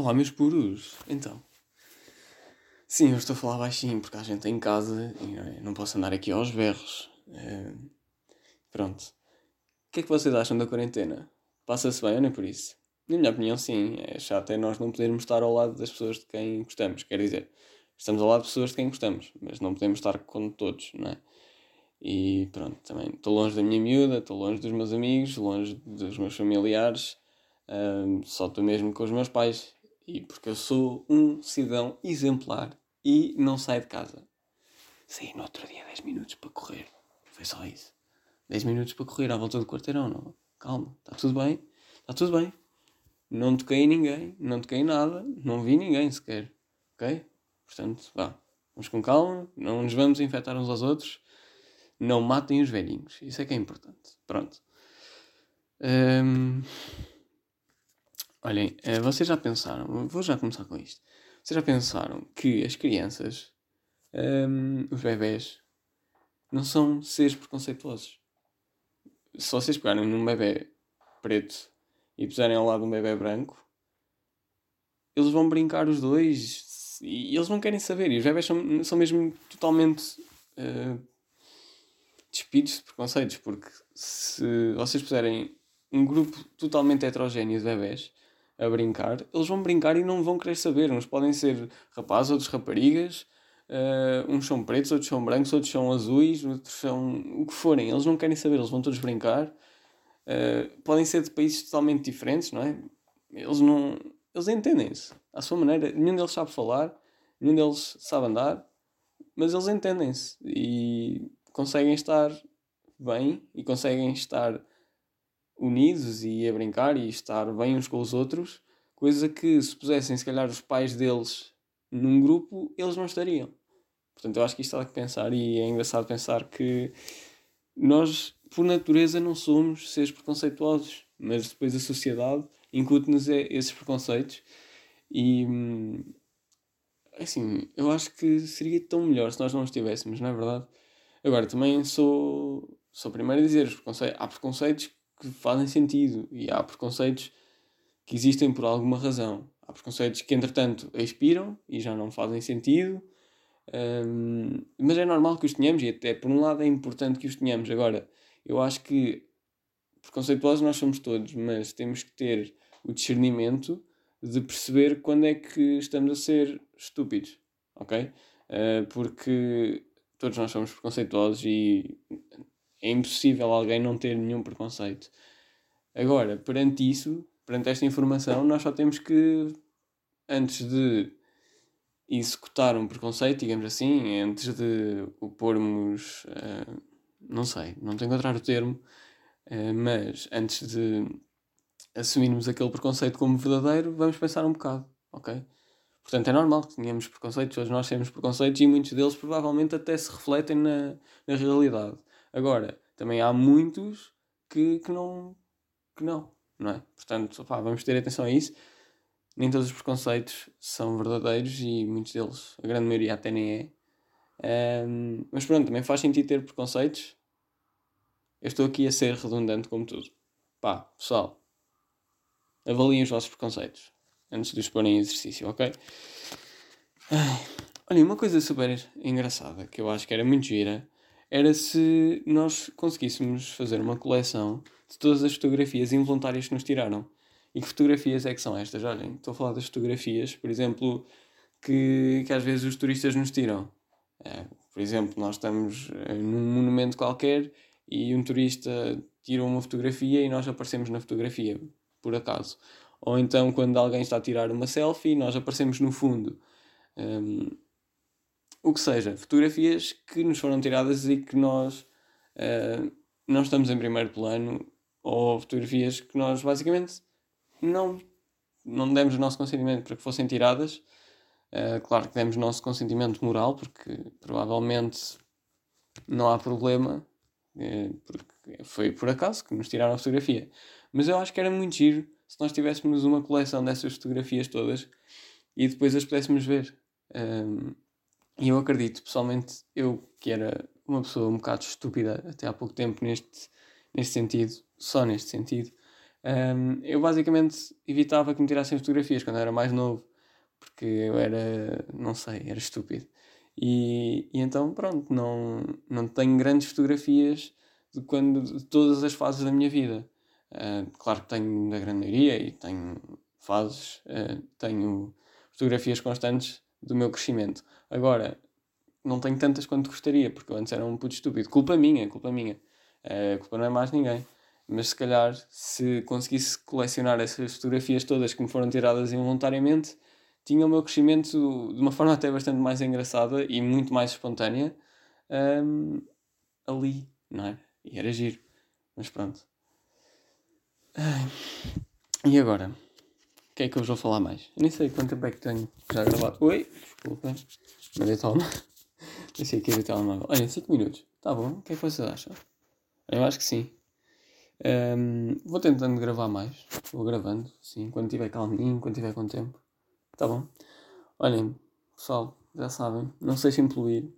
Olá, meus puros. Então. Sim, eu estou a falar baixinho porque a gente em casa e não, é? não posso andar aqui aos berros. É... Pronto. O que é que vocês acham da quarentena? Passa-se bem ou nem por isso? Na minha opinião, sim. É chato é nós não podermos estar ao lado das pessoas de quem gostamos. Quer dizer, estamos ao lado de pessoas de quem gostamos, mas não podemos estar com todos, não é? E pronto, também estou longe da minha miúda, estou longe dos meus amigos, longe dos meus familiares, só estou mesmo com os meus pais. E porque eu sou um cidadão exemplar e não saio de casa. Saí no outro dia 10 minutos para correr. Foi só isso. 10 minutos para correr à volta do quarteirão, não. Calma, está tudo bem. Está tudo bem. Não toquei em ninguém, não toquei em nada, não vi ninguém sequer. Ok? Portanto, vá. Vamos com calma, não nos vamos infectar uns aos outros. Não matem os velhinhos. Isso é que é importante. Pronto. Um... Olhem, eh, vocês já pensaram, vou já começar com isto. Vocês já pensaram que as crianças, um, os bebés, não são seres preconceituosos? Se vocês pegarem num bebê preto e puserem ao lado um bebê branco, eles vão brincar os dois e eles não querem saber. E os bebés são, são mesmo totalmente uh, despidos de preconceitos, porque se vocês puserem um grupo totalmente heterogéneo de bebés a brincar, eles vão brincar e não vão querer saber. Uns podem ser rapazes, outros raparigas, uh, uns são pretos, outros são brancos, outros são azuis, outros são o que forem. Eles não querem saber, eles vão todos brincar. Uh, podem ser de países totalmente diferentes, não é? Eles não. Eles entendem-se à sua maneira. Nenhum deles sabe falar, nenhum deles sabe andar, mas eles entendem-se e conseguem estar bem e conseguem estar unidos e a brincar e estar bem uns com os outros, coisa que se pusessem se calhar os pais deles num grupo, eles não estariam. Portanto, eu acho que isto há que pensar e é engraçado pensar que nós, por natureza, não somos seres preconceituosos, mas depois a sociedade incute-nos esses preconceitos e assim, eu acho que seria tão melhor se nós não os tivéssemos, não é verdade? Agora, também sou, sou primeiro a dizer, há preconceitos que fazem sentido e há preconceitos que existem por alguma razão. Há preconceitos que, entretanto, expiram e já não fazem sentido, um, mas é normal que os tenhamos e, até por um lado, é importante que os tenhamos. Agora, eu acho que preconceituosos nós somos todos, mas temos que ter o discernimento de perceber quando é que estamos a ser estúpidos, ok? Uh, porque todos nós somos preconceituosos e é impossível alguém não ter nenhum preconceito. Agora, perante isso, perante esta informação, nós só temos que, antes de executar um preconceito, digamos assim, antes de o pormos, uh, não sei, não tenho que encontrar o termo, uh, mas antes de assumirmos aquele preconceito como verdadeiro, vamos pensar um bocado, ok? Portanto, é normal que tenhamos preconceitos, todos nós temos preconceitos e muitos deles provavelmente até se refletem na, na realidade. Agora, também há muitos que, que não, que não, não é? Portanto, vamos ter atenção a isso. Nem todos os preconceitos são verdadeiros e muitos deles, a grande maioria até nem é. Um, mas pronto, também faz sentido ter preconceitos. Eu estou aqui a ser redundante como tudo. Pá, pessoal, avaliem os vossos preconceitos antes de os porem em exercício, ok? Ai, olha, uma coisa super engraçada que eu acho que era muito gira era se nós conseguíssemos fazer uma coleção de todas as fotografias involuntárias que nos tiraram. E que fotografias é que são estas? Olhem, estou a falar das fotografias, por exemplo, que, que às vezes os turistas nos tiram. É, por exemplo, nós estamos eh, num monumento qualquer e um turista tira uma fotografia e nós aparecemos na fotografia, por acaso. Ou então quando alguém está a tirar uma selfie, nós aparecemos no fundo. Um, o que seja, fotografias que nos foram tiradas e que nós uh, não estamos em primeiro plano, ou fotografias que nós basicamente não, não demos o nosso consentimento para que fossem tiradas. Uh, claro que demos o nosso consentimento moral, porque provavelmente não há problema, uh, porque foi por acaso que nos tiraram a fotografia. Mas eu acho que era muito giro se nós tivéssemos uma coleção dessas fotografias todas e depois as pudéssemos ver. Um, e eu acredito, pessoalmente, eu que era uma pessoa um bocado estúpida até há pouco tempo neste, neste sentido, só neste sentido, Um, eu basicamente evitava que me tirassem fotografias quando era mais novo, porque eu era, não sei, era estúpido. E, e então, pronto, não, não tenho grandes fotografias de, quando, de todas as fases da minha vida. Uh, claro que tenho da grande maioria e tenho fases, uh, tenho fotografias constantes do meu crescimento. Agora, não tenho tantas quanto gostaria, porque eu antes era um puto estúpido. Culpa minha, culpa minha. Uh, culpa não é mais ninguém. Mas se calhar, se conseguisse colecionar essas fotografias todas que me foram tiradas involuntariamente, tinha o meu crescimento de uma forma até bastante mais engraçada e muito mais espontânea um, ali, não é? E era giro. Mas pronto. Ai. E agora? O que é que eu vos vou falar mais? Eu nem sei quanto tempo é que tenho já gravado. Oi, desculpa. Mandei toma. Deixei aqui o telemóvel. Olha, 5 minutos. Tá bom? O que é que vocês acham? Eu acho que sim. Um, vou tentando gravar mais. Vou gravando, sim, quando tiver calminho, quando tiver com tempo. Tá bom? Olhem, pessoal, já sabem, não se deixem poluir.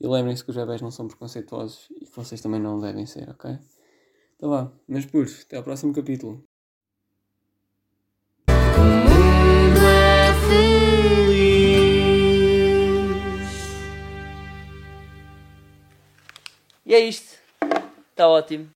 E lembrem-se que os bebés não são preconceituosos e que vocês também não devem ser, ok? Então vá, meus puros, até ao próximo capítulo. E é isto. Está ótimo.